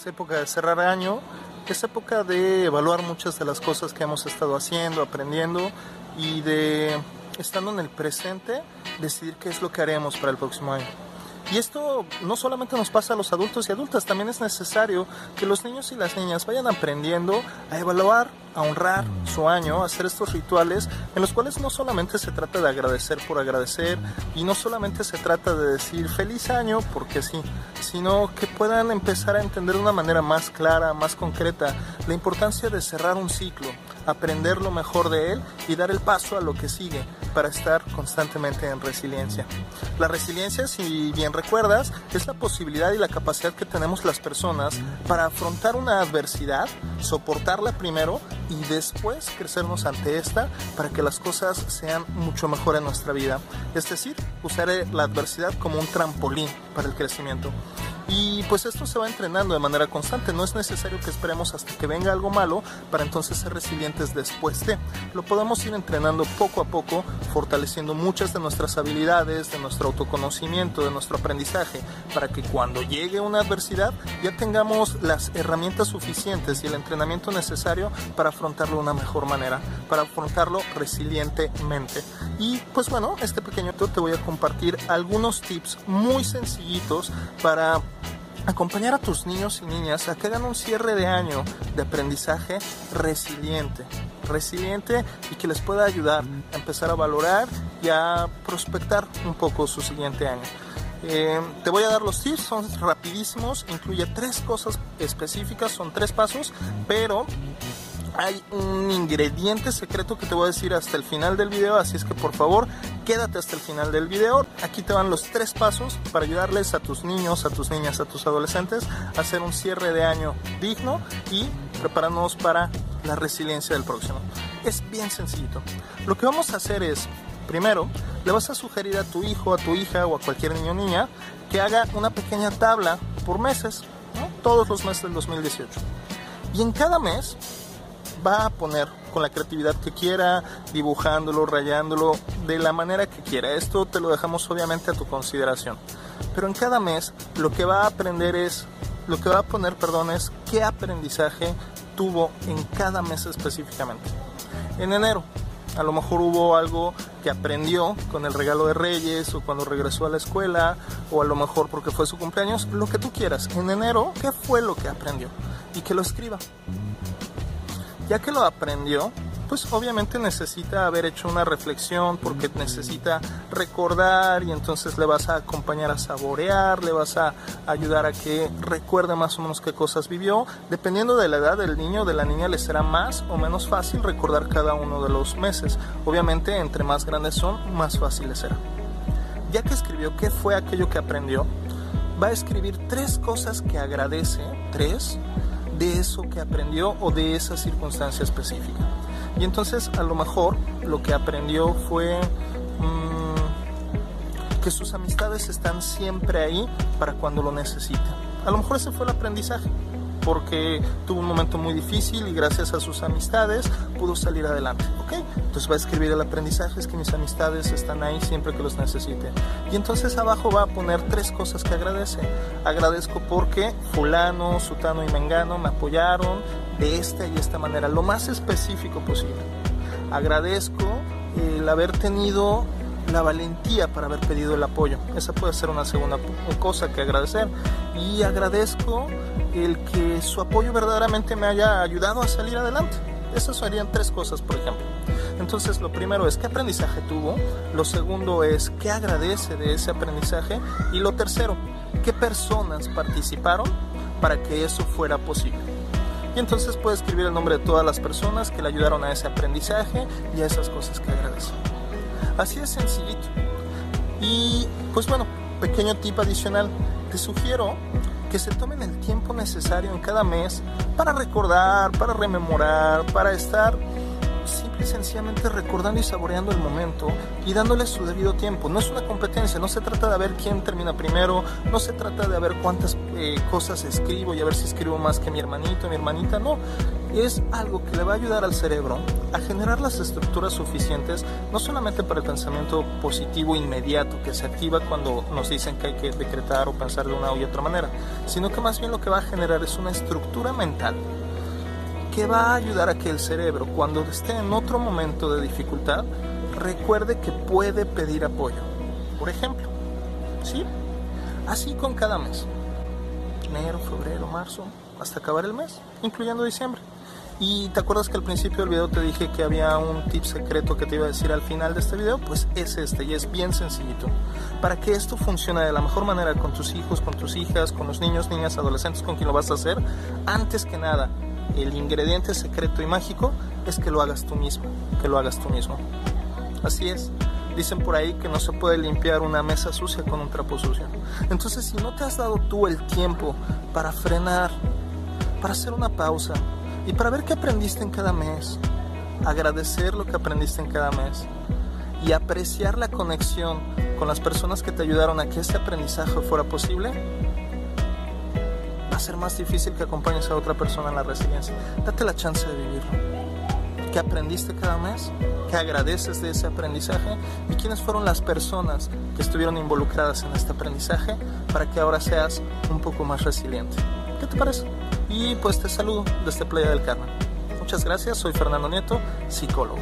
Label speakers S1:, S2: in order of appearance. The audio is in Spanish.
S1: es época de cerrar año, es época de evaluar muchas de las cosas que hemos estado haciendo, aprendiendo y de, estando en el presente, decidir qué es lo que haremos para el próximo año. Y esto no solamente nos pasa a los adultos y adultas, también es necesario que los niños y las niñas vayan aprendiendo a evaluar, a honrar su año, a hacer estos rituales en los cuales no solamente se trata de agradecer por agradecer y no solamente se trata de decir feliz año porque sí, sino que puedan empezar a entender de una manera más clara, más concreta, la importancia de cerrar un ciclo, aprender lo mejor de él y dar el paso a lo que sigue para estar constantemente en resiliencia. La resiliencia, si bien recuerdas, es la posibilidad y la capacidad que tenemos las personas para afrontar una adversidad, soportarla primero y después crecernos ante esta para que las cosas sean mucho mejor en nuestra vida. Es decir, usar la adversidad como un trampolín para el crecimiento. Y pues esto se va entrenando de manera constante, no es necesario que esperemos hasta que venga algo malo para entonces ser resilientes después de. Lo podemos ir entrenando poco a poco, fortaleciendo muchas de nuestras habilidades, de nuestro autoconocimiento, de nuestro aprendizaje, para que cuando llegue una adversidad ya tengamos las herramientas suficientes y el entrenamiento necesario para afrontarlo de una mejor manera, para afrontarlo resilientemente. Y pues bueno, este pequeño te voy a compartir algunos tips muy sencillitos para acompañar a tus niños y niñas a que hagan un cierre de año de aprendizaje resiliente, resiliente y que les pueda ayudar a empezar a valorar y a prospectar un poco su siguiente año. Eh, te voy a dar los tips, son rapidísimos, incluye tres cosas específicas, son tres pasos, pero hay un ingrediente secreto que te voy a decir hasta el final del video, así es que por favor quédate hasta el final del video. Aquí te van los tres pasos para ayudarles a tus niños, a tus niñas, a tus adolescentes a hacer un cierre de año digno y prepararnos para la resiliencia del próximo. Es bien sencillito. Lo que vamos a hacer es, primero, le vas a sugerir a tu hijo, a tu hija o a cualquier niño o niña que haga una pequeña tabla por meses, todos los meses del 2018. Y en cada mes va a poner con la creatividad que quiera, dibujándolo, rayándolo, de la manera que quiera. Esto te lo dejamos obviamente a tu consideración. Pero en cada mes lo que va a aprender es, lo que va a poner, perdón, es qué aprendizaje tuvo en cada mes específicamente. En enero, a lo mejor hubo algo que aprendió con el regalo de Reyes o cuando regresó a la escuela o a lo mejor porque fue su cumpleaños, lo que tú quieras. En enero, ¿qué fue lo que aprendió? Y que lo escriba ya que lo aprendió, pues obviamente necesita haber hecho una reflexión porque necesita recordar y entonces le vas a acompañar a saborear, le vas a ayudar a que recuerde más o menos qué cosas vivió. Dependiendo de la edad del niño o de la niña le será más o menos fácil recordar cada uno de los meses. Obviamente entre más grandes son, más fácil será. Ya que escribió qué fue aquello que aprendió, va a escribir tres cosas que agradece, tres, de eso que aprendió o de esa circunstancia específica. Y entonces a lo mejor lo que aprendió fue mm, que sus amistades están siempre ahí para cuando lo necesita. A lo mejor ese fue el aprendizaje porque tuvo un momento muy difícil y gracias a sus amistades pudo salir adelante, ¿ok? Entonces va a escribir el aprendizaje, es que mis amistades están ahí siempre que los necesite. Y entonces abajo va a poner tres cosas que agradece. Agradezco porque fulano, sutano y mengano me apoyaron de esta y esta manera, lo más específico posible. Agradezco el haber tenido la valentía para haber pedido el apoyo. Esa puede ser una segunda cosa que agradecer. Y agradezco el que su apoyo verdaderamente me haya ayudado a salir adelante. Esas serían tres cosas, por ejemplo. Entonces, lo primero es qué aprendizaje tuvo, lo segundo es qué agradece de ese aprendizaje y lo tercero, qué personas participaron para que eso fuera posible. Y entonces puede escribir el nombre de todas las personas que le ayudaron a ese aprendizaje y a esas cosas que agradece. Así es sencillito. Y pues bueno, pequeño tip adicional, te sugiero que se tomen el tiempo necesario en cada mes para recordar, para rememorar, para estar simple y sencillamente recordando y saboreando el momento y dándole su debido tiempo. No es una competencia, no se trata de ver quién termina primero, no se trata de ver cuántas eh, cosas escribo y a ver si escribo más que mi hermanito, mi hermanita, no. Es algo que le va a ayudar al cerebro a generar las estructuras suficientes, no solamente para el pensamiento positivo inmediato que se activa cuando nos dicen que hay que decretar o pensar de una u otra manera, sino que más bien lo que va a generar es una estructura mental que va a ayudar a que el cerebro, cuando esté en otro momento de dificultad, recuerde que puede pedir apoyo. Por ejemplo, ¿sí? Así con cada mes. Enero, febrero, marzo, hasta acabar el mes, incluyendo diciembre. Y te acuerdas que al principio del video te dije que había un tip secreto que te iba a decir al final de este video, pues es este y es bien sencillito. Para que esto funcione de la mejor manera con tus hijos, con tus hijas, con los niños, niñas, adolescentes con quien lo vas a hacer, antes que nada, el ingrediente secreto y mágico es que lo hagas tú mismo, que lo hagas tú mismo. Así es. Dicen por ahí que no se puede limpiar una mesa sucia con un trapo sucio. Entonces, si no te has dado tú el tiempo para frenar, para hacer una pausa y para ver qué aprendiste en cada mes, agradecer lo que aprendiste en cada mes y apreciar la conexión con las personas que te ayudaron a que este aprendizaje fuera posible, ser más difícil que acompañes a otra persona en la resiliencia. Date la chance de vivirlo. ¿Qué aprendiste cada mes? ¿Qué agradeces de ese aprendizaje? ¿Y quiénes fueron las personas que estuvieron involucradas en este aprendizaje para que ahora seas un poco más resiliente? ¿Qué te parece? Y pues te saludo desde Playa del Carmen. Muchas gracias, soy Fernando Nieto, psicólogo.